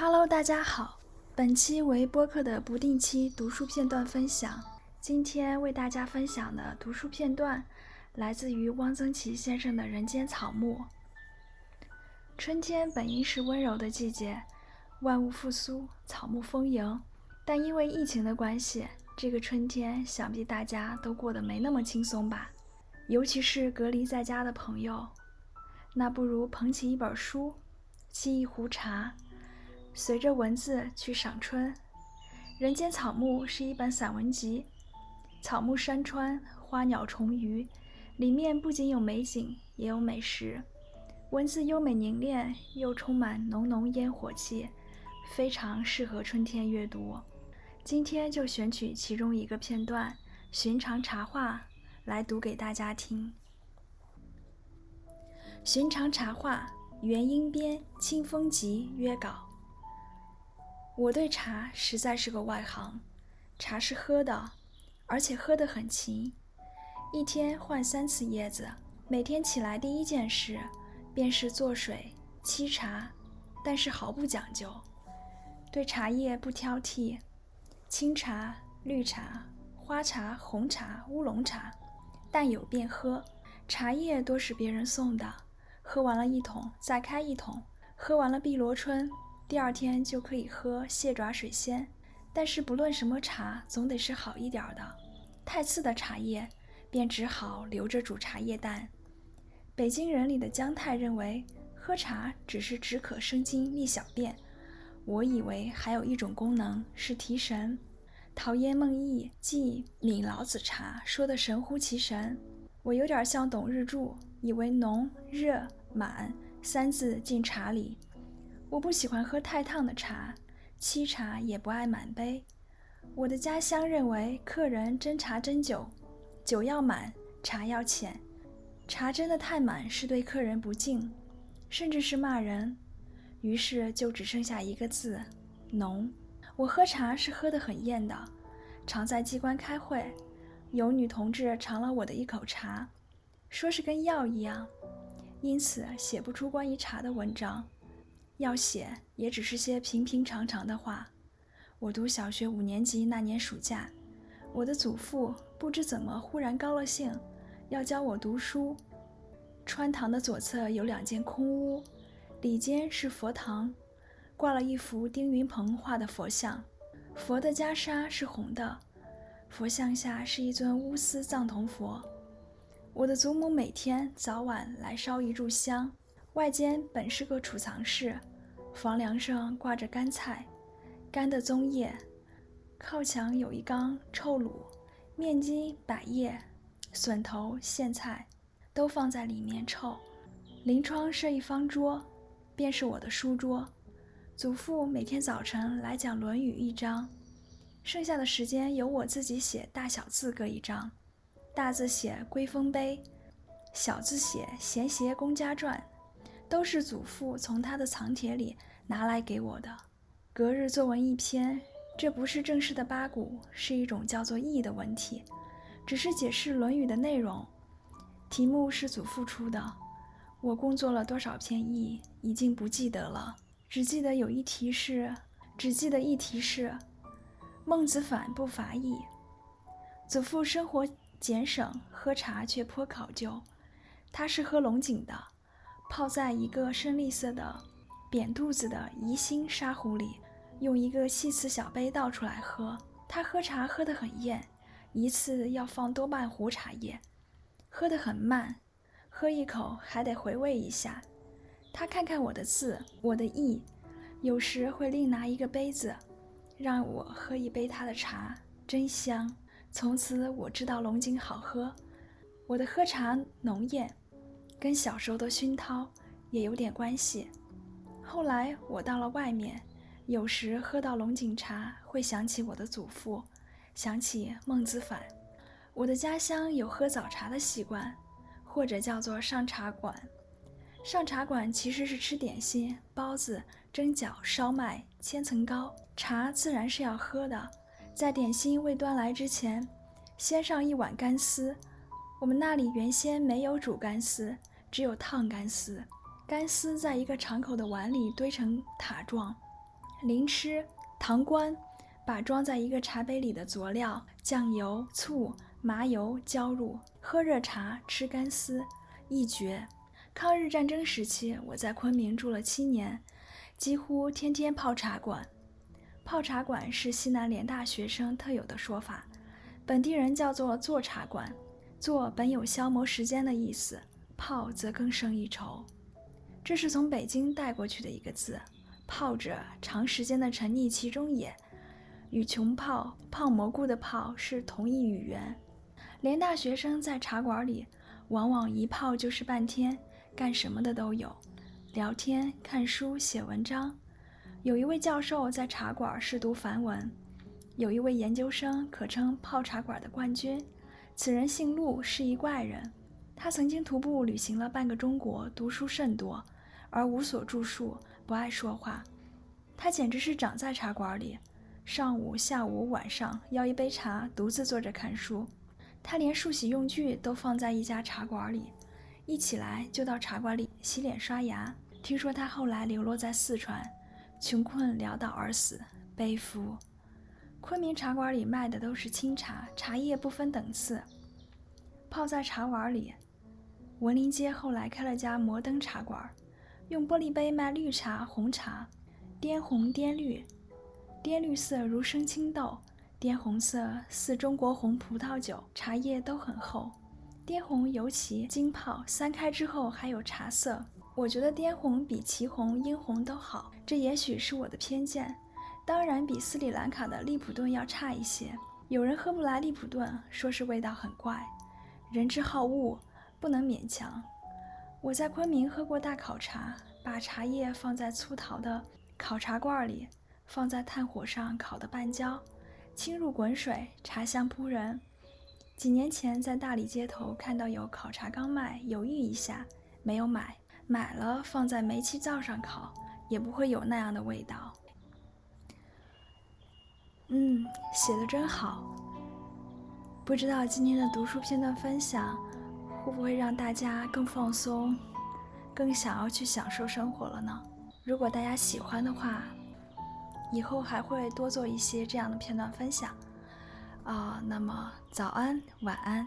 Hello，大家好，本期为播客的不定期读书片段分享。今天为大家分享的读书片段来自于汪曾祺先生的《人间草木》。春天本应是温柔的季节，万物复苏，草木丰盈。但因为疫情的关系，这个春天想必大家都过得没那么轻松吧？尤其是隔离在家的朋友，那不如捧起一本书，沏一壶茶，随着文字去赏春。《人间草木》是一本散文集，草木山川，花鸟虫鱼，里面不仅有美景，也有美食。文字优美凝练，又充满浓浓烟火气，非常适合春天阅读。今天就选取其中一个片段《寻常茶话》来读给大家听。《寻常茶话》元英编，清风集约稿。我对茶实在是个外行，茶是喝的，而且喝得很勤，一天换三次叶子，每天起来第一件事。便是做水沏茶，但是毫不讲究，对茶叶不挑剔，清茶、绿茶、花茶、红茶、乌龙茶，但有便喝。茶叶多是别人送的，喝完了一桶再开一桶，喝完了碧螺春，第二天就可以喝蟹爪水仙。但是不论什么茶，总得是好一点的，太次的茶叶便只好留着煮茶叶蛋。北京人里的姜太认为喝茶只是止渴生津利小便，我以为还有一种功能是提神。陶渊梦忆记闽老子茶说的神乎其神，我有点像董日柱，以为浓热满三字进茶里。我不喜欢喝太烫的茶，沏茶也不爱满杯。我的家乡认为客人斟茶斟酒，酒要满，茶要浅。茶斟的太满是对客人不敬，甚至是骂人，于是就只剩下一个字：浓。我喝茶是喝得很厌的，常在机关开会，有女同志尝了我的一口茶，说是跟药一样，因此写不出关于茶的文章，要写也只是些平平常常的话。我读小学五年级那年暑假，我的祖父不知怎么忽然高了兴。要教我读书。穿堂的左侧有两间空屋，里间是佛堂，挂了一幅丁云鹏画的佛像，佛的袈裟是红的，佛像下是一尊乌丝藏铜佛。我的祖母每天早晚来烧一炷香。外间本是个储藏室，房梁上挂着干菜，干的棕叶，靠墙有一缸臭卤，面筋、百叶。笋头、苋菜都放在里面臭。临窗设一方桌，便是我的书桌。祖父每天早晨来讲《论语》一章，剩下的时间由我自己写大小字各一章。大字写《归风碑》，小字写《闲邪公家传》，都是祖父从他的藏帖里拿来给我的。隔日作文一篇，这不是正式的八股，是一种叫做义的文体。只是解释《论语》的内容，题目是祖父出的。我共做了多少篇译，已经不记得了，只记得有一题是，只记得一题是孟子反不伐义。祖父生活俭省，喝茶却颇考究。他是喝龙井的，泡在一个深绿色的扁肚子的宜兴沙壶里，用一个细瓷小杯倒出来喝。他喝茶喝得很厌。一次要放多半壶茶叶，喝得很慢，喝一口还得回味一下。他看看我的字，我的意，有时会另拿一个杯子，让我喝一杯他的茶，真香。从此我知道龙井好喝。我的喝茶浓艳，跟小时候的熏陶也有点关系。后来我到了外面，有时喝到龙井茶，会想起我的祖父。想起孟子反，我的家乡有喝早茶的习惯，或者叫做上茶馆。上茶馆其实是吃点心、包子、蒸饺、烧麦、千层糕，茶自然是要喝的。在点心未端来之前，先上一碗干丝。我们那里原先没有煮干丝，只有烫干丝。干丝在一个敞口的碗里堆成塔状，淋吃糖官，把装在一个茶杯里的佐料酱油、醋、麻油浇入，喝热茶，吃干丝，一绝。抗日战争时期，我在昆明住了七年，几乎天天泡茶馆。泡茶馆是西南联大学生特有的说法，本地人叫做坐茶馆。坐本有消磨时间的意思，泡则更胜一筹。这是从北京带过去的一个字，泡着长时间的沉溺其中也，与穷泡泡蘑菇的泡是同一语言。联大学生在茶馆里，往往一泡就是半天，干什么的都有，聊天、看书、写文章。有一位教授在茶馆试读梵文，有一位研究生可称泡茶馆的冠军。此人姓陆，是一怪人。他曾经徒步旅行了半个中国，读书甚多，而无所著述，不爱说话。他简直是长在茶馆里，上午、下午、晚上要一杯茶，独自坐着看书。他连漱洗用具都放在一家茶馆里，一起来就到茶馆里洗脸刷牙。听说他后来流落在四川。穷困潦倒而死，悲夫。昆明茶馆里卖的都是清茶，茶叶不分等次，泡在茶碗里。文林街后来开了家摩登茶馆，用玻璃杯卖绿茶、红茶，滇红、滇绿，滇绿色如生青豆，滇红色似中国红葡萄酒，茶叶都很厚，滇红尤其精泡，三开之后还有茶色。我觉得滇红比祁红、英红都好，这也许是我的偏见，当然比斯里兰卡的利普顿要差一些。有人喝不来利普顿，说是味道很怪。人之好恶，不能勉强。我在昆明喝过大烤茶，把茶叶放在粗陶的烤茶罐里，放在炭火上烤得半焦，倾入滚水，茶香扑人。几年前在大理街头看到有烤茶缸卖，犹豫一下，没有买。买了放在煤气灶上烤，也不会有那样的味道。嗯，写的真好。不知道今天的读书片段分享会不会让大家更放松，更想要去享受生活了呢？如果大家喜欢的话，以后还会多做一些这样的片段分享。啊，那么早安，晚安。